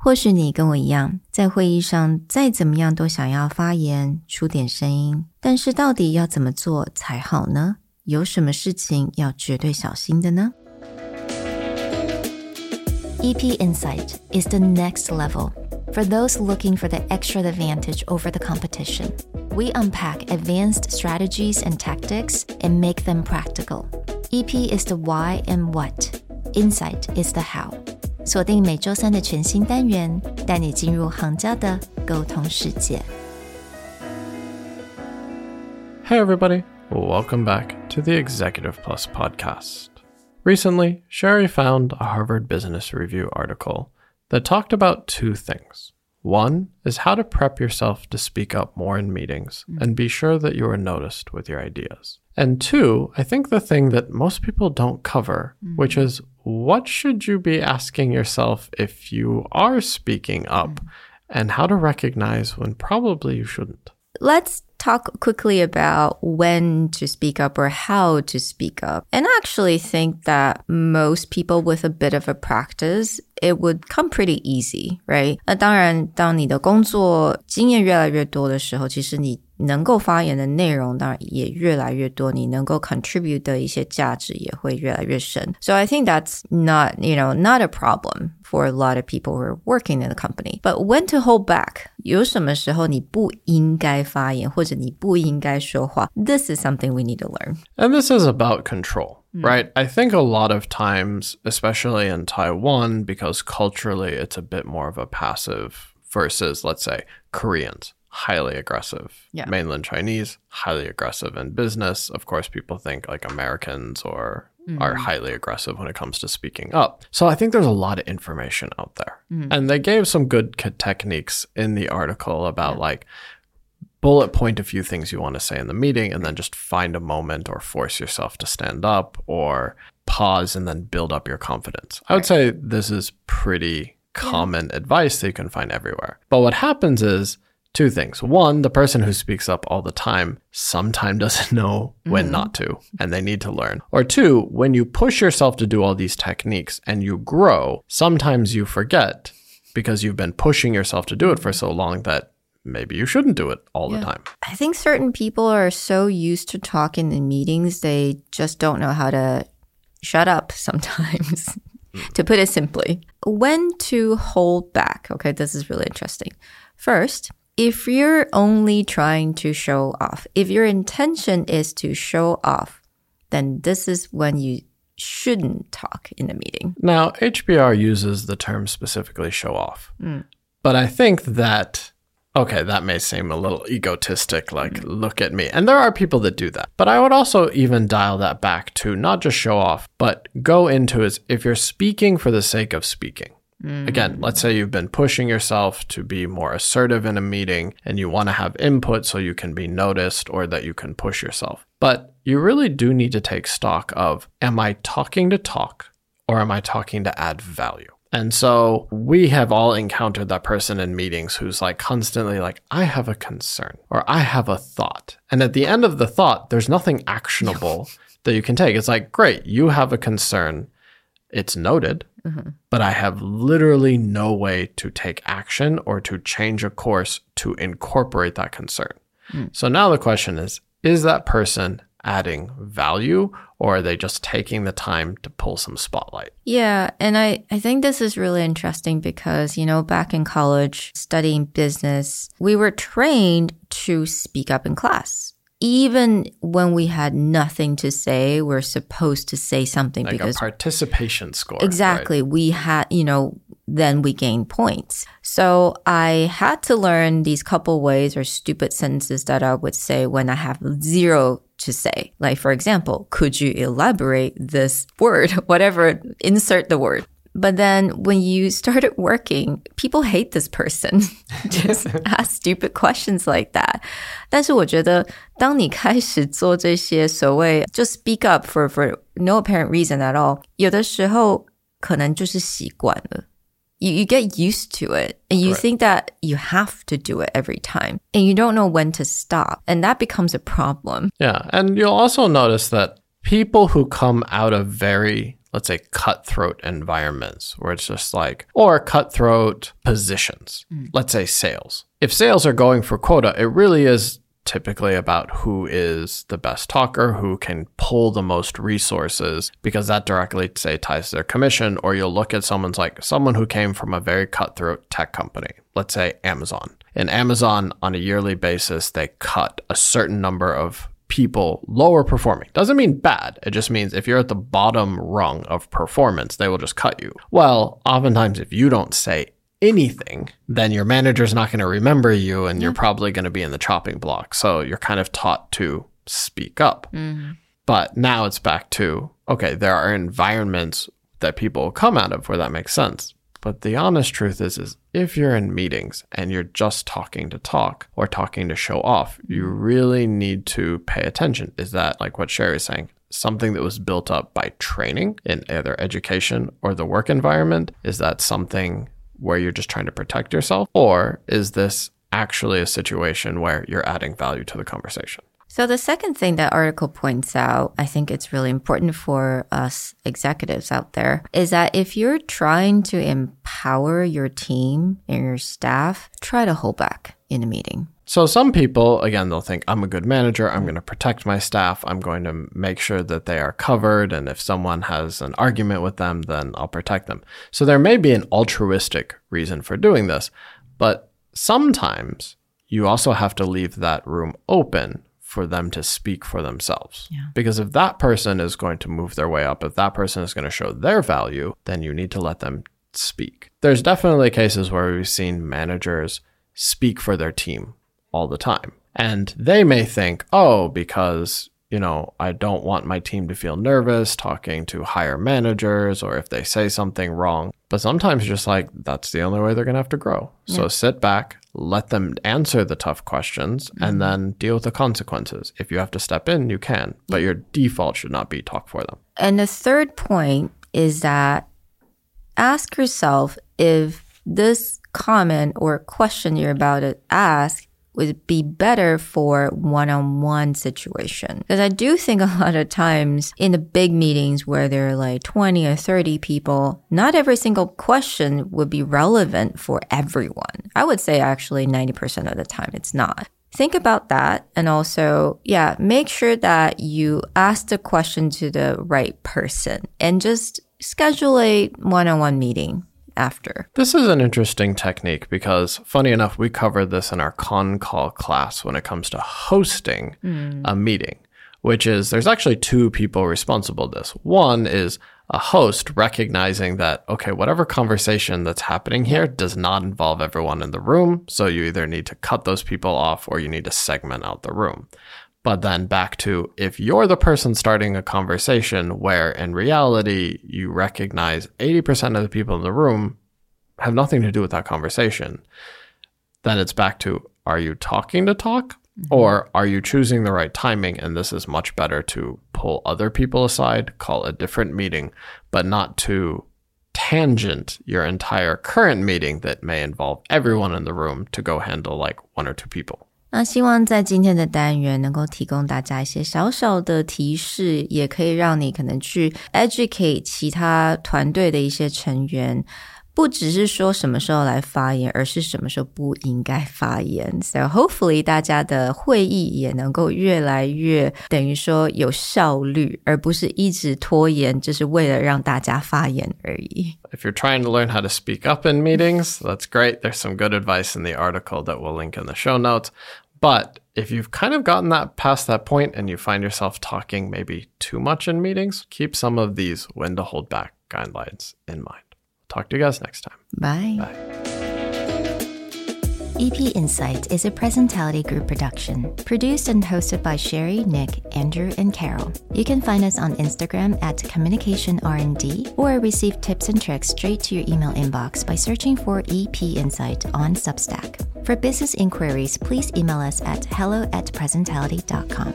或许你跟我一样，在会议上再怎么样都想要发言、出点声音，但是到底要怎么做才好呢？有什么事情要绝对小心的呢？EP Insight is the next level for those looking for the extra advantage over the competition. We unpack advanced strategies and tactics and make them practical. EP is the why and what. Insight is the how. 锁定每周三的全新单元，带你进入行家的沟通世界。Hey, everybody. Welcome back to the Executive Plus podcast. Recently, Sherry found a Harvard Business Review article that talked about two things. One is how to prep yourself to speak up more in meetings and be sure that you are noticed with your ideas. And two, I think the thing that most people don't cover, which is what should you be asking yourself if you are speaking up and how to recognize when probably you shouldn't. Let's talk quickly about when to speak up or how to speak up. And I actually think that most people with a bit of a practice, it would come pretty easy, right? 那当然，当你的工作经验越来越多的时候，其实你 能够发言的内容当然也越来越多，你能够 contribute 的一些价值也会越来越深。So I think that's not, you know, not a problem for a lot of people who are working in the company. But when to hold back? 有什么时候你不应该发言，或者你不应该说话？This is something we need to learn. And this is about control. Right. I think a lot of times, especially in Taiwan, because culturally it's a bit more of a passive versus, let's say, Koreans highly aggressive. Yeah. Mainland Chinese, highly aggressive in business. Of course, people think like Americans or are mm. highly aggressive when it comes to speaking up. So I think there's a lot of information out there. Mm. And they gave some good techniques in the article about like bullet point a few things you want to say in the meeting and then just find a moment or force yourself to stand up or pause and then build up your confidence. I would say this is pretty common advice that you can find everywhere. But what happens is two things. One, the person who speaks up all the time sometimes doesn't know when mm-hmm. not to, and they need to learn. Or two, when you push yourself to do all these techniques and you grow, sometimes you forget because you've been pushing yourself to do it for so long that maybe you shouldn't do it all the time. I think certain people are so used to talking in meetings, they just don't know how to shut up sometimes, mm. to put it simply. When to hold back. Okay, this is really interesting. First, if you're only trying to show off, if your intention is to show off, then this is when you shouldn't talk in a meeting. Now, HBR uses the term specifically show off. Hmm. But I think that, okay, that may seem a little egotistic, like, look at me. And there are people that do that. But I would also even dial that back to not just show off, but go into is if you're speaking for the sake of speaking. Again, let's say you've been pushing yourself to be more assertive in a meeting and you want to have input so you can be noticed or that you can push yourself. But you really do need to take stock of am I talking to talk or am I talking to add value? And so we have all encountered that person in meetings who's like constantly like, I have a concern or I have a thought. And at the end of the thought, there's nothing actionable that you can take. It's like, great, you have a concern. It's noted, mm-hmm. but I have literally no way to take action or to change a course to incorporate that concern. Hmm. So now the question is is that person adding value or are they just taking the time to pull some spotlight? Yeah, and I, I think this is really interesting because, you know, back in college studying business, we were trained to speak up in class. Even when we had nothing to say, we're supposed to say something Like because participation score. right? Exactly. We had, you know, then we gain points. So I had to learn these couple ways or stupid sentences that I would say when I have zero to say. Like, for example, could you elaborate this word? Whatever, insert the word. But then when you started working, people hate this person. Just ask stupid questions like that. 但是我觉得，当你开始做这些所谓就 speak up for for no apparent reason at all，有的时候可能就是习惯了。You, you get used to it and you think that you have to do it every time and you don't know when to stop and that becomes a problem. Yeah. And you'll also notice that people who come out of very let's say cutthroat environments where it's just like, or cutthroat positions, mm. let's say sales. If sales are going for quota, it really is typically about who is the best talker, who can pull the most resources, because that directly, say, ties to their commission. Or you'll look at someone's like someone who came from a very cutthroat tech company, let's say Amazon. In Amazon, on a yearly basis, they cut a certain number of people lower performing. Doesn't mean bad. It just means if you're at the bottom rung of performance, they will just cut you. Well, oftentimes, if you don't say anything, then your manager's not going to remember you and you're mm-hmm. probably going to be in the chopping block. So you're kind of taught to speak up. Mm-hmm. But now it's back to okay, there are environments that people come out of where that makes sense. But the honest truth is, is if you're in meetings and you're just talking to talk or talking to show off, you really need to pay attention. Is that like what Sherry's saying? Something that was built up by training in either education or the work environment? Is that something where you're just trying to protect yourself? Or is this actually a situation where you're adding value to the conversation? So the second thing that article points out, I think it's really important for us executives out there, is that if you're trying to empower your team and your staff, try to hold back in a meeting. So some people, again, they'll think, I'm a good manager. I'm going to protect my staff. I'm going to make sure that they are covered. And if someone has an argument with them, then I'll protect them. So there may be an altruistic reason for doing this, but sometimes you also have to leave that room open for them to speak for themselves. Because if that person is going to move their way up, if that person is going to show their value, then you need to let them speak. There's definitely cases where we've seen managers speak for their team all the time. And they may think, oh, because, you know, I don't want my team to feel nervous talking to higher managers or if they say something wrong. But sometimes you're just like, that's the only way they're going to have to grow. So sit back, let them answer the tough questions, and mm-hmm. then deal with the consequences. If you have to step in, you can, but your default should not be talk for them. And the third point is that ask yourself if this comment or question you're about to ask would be better for one-on-one situation. Because I do think a lot of times in the big meetings where there are like 20 or 30 people, not every single question would be relevant for everyone. I would say actually 90% of the time it's not. Think about that and also, yeah, make sure that you ask the question to the right person and just schedule a one-on-one meeting after. This is an interesting technique because, funny enough, we covered this in our con call class when it comes to hosting hmm. a meeting, which is there's actually two people responsible for this. One is a host recognizing that, okay, whatever conversation that's happening here does not involve everyone in the room. So you either need to cut those people off or you need to segment out the room. But then back to if you're the person starting a conversation where in reality you recognize 80% of the people in the room have nothing to do with that conversation, then it's back to are you talking to talk mm-hmm. or are you choosing the right timing? And this is much better to pull other people aside, call a different meeting, but not to tangent your entire current meeting that may involve everyone in the room to go handle like one or two people. 那希望在今天的单元能够提供大家一些小小的提示，也可以让你可能去 educate 其他团队的一些成员。不只是说什么时候来发言，而是什么时候不应该发言。So hopefully 大家的会议也能够越来越等于说有效率，而不是一直拖延，就是为了让大家发言而已。 If you're trying to learn how to speak up in meetings, that's great. There's some good advice in the article that we'll link in the show notes. But if you've kind of gotten that past that point and you find yourself talking maybe too much in meetings, keep some of these when to hold back guidelines in mind. Talk to you guys next time. Bye. Bye. EP Insight is a Presentality Group production, produced and hosted by Sherry, Nick, Andrew, and Carol. You can find us on Instagram at Communication R&D or receive tips and tricks straight to your email inbox by searching for EP Insight on Substack. For business inquiries, please email us at hello at presentality.com.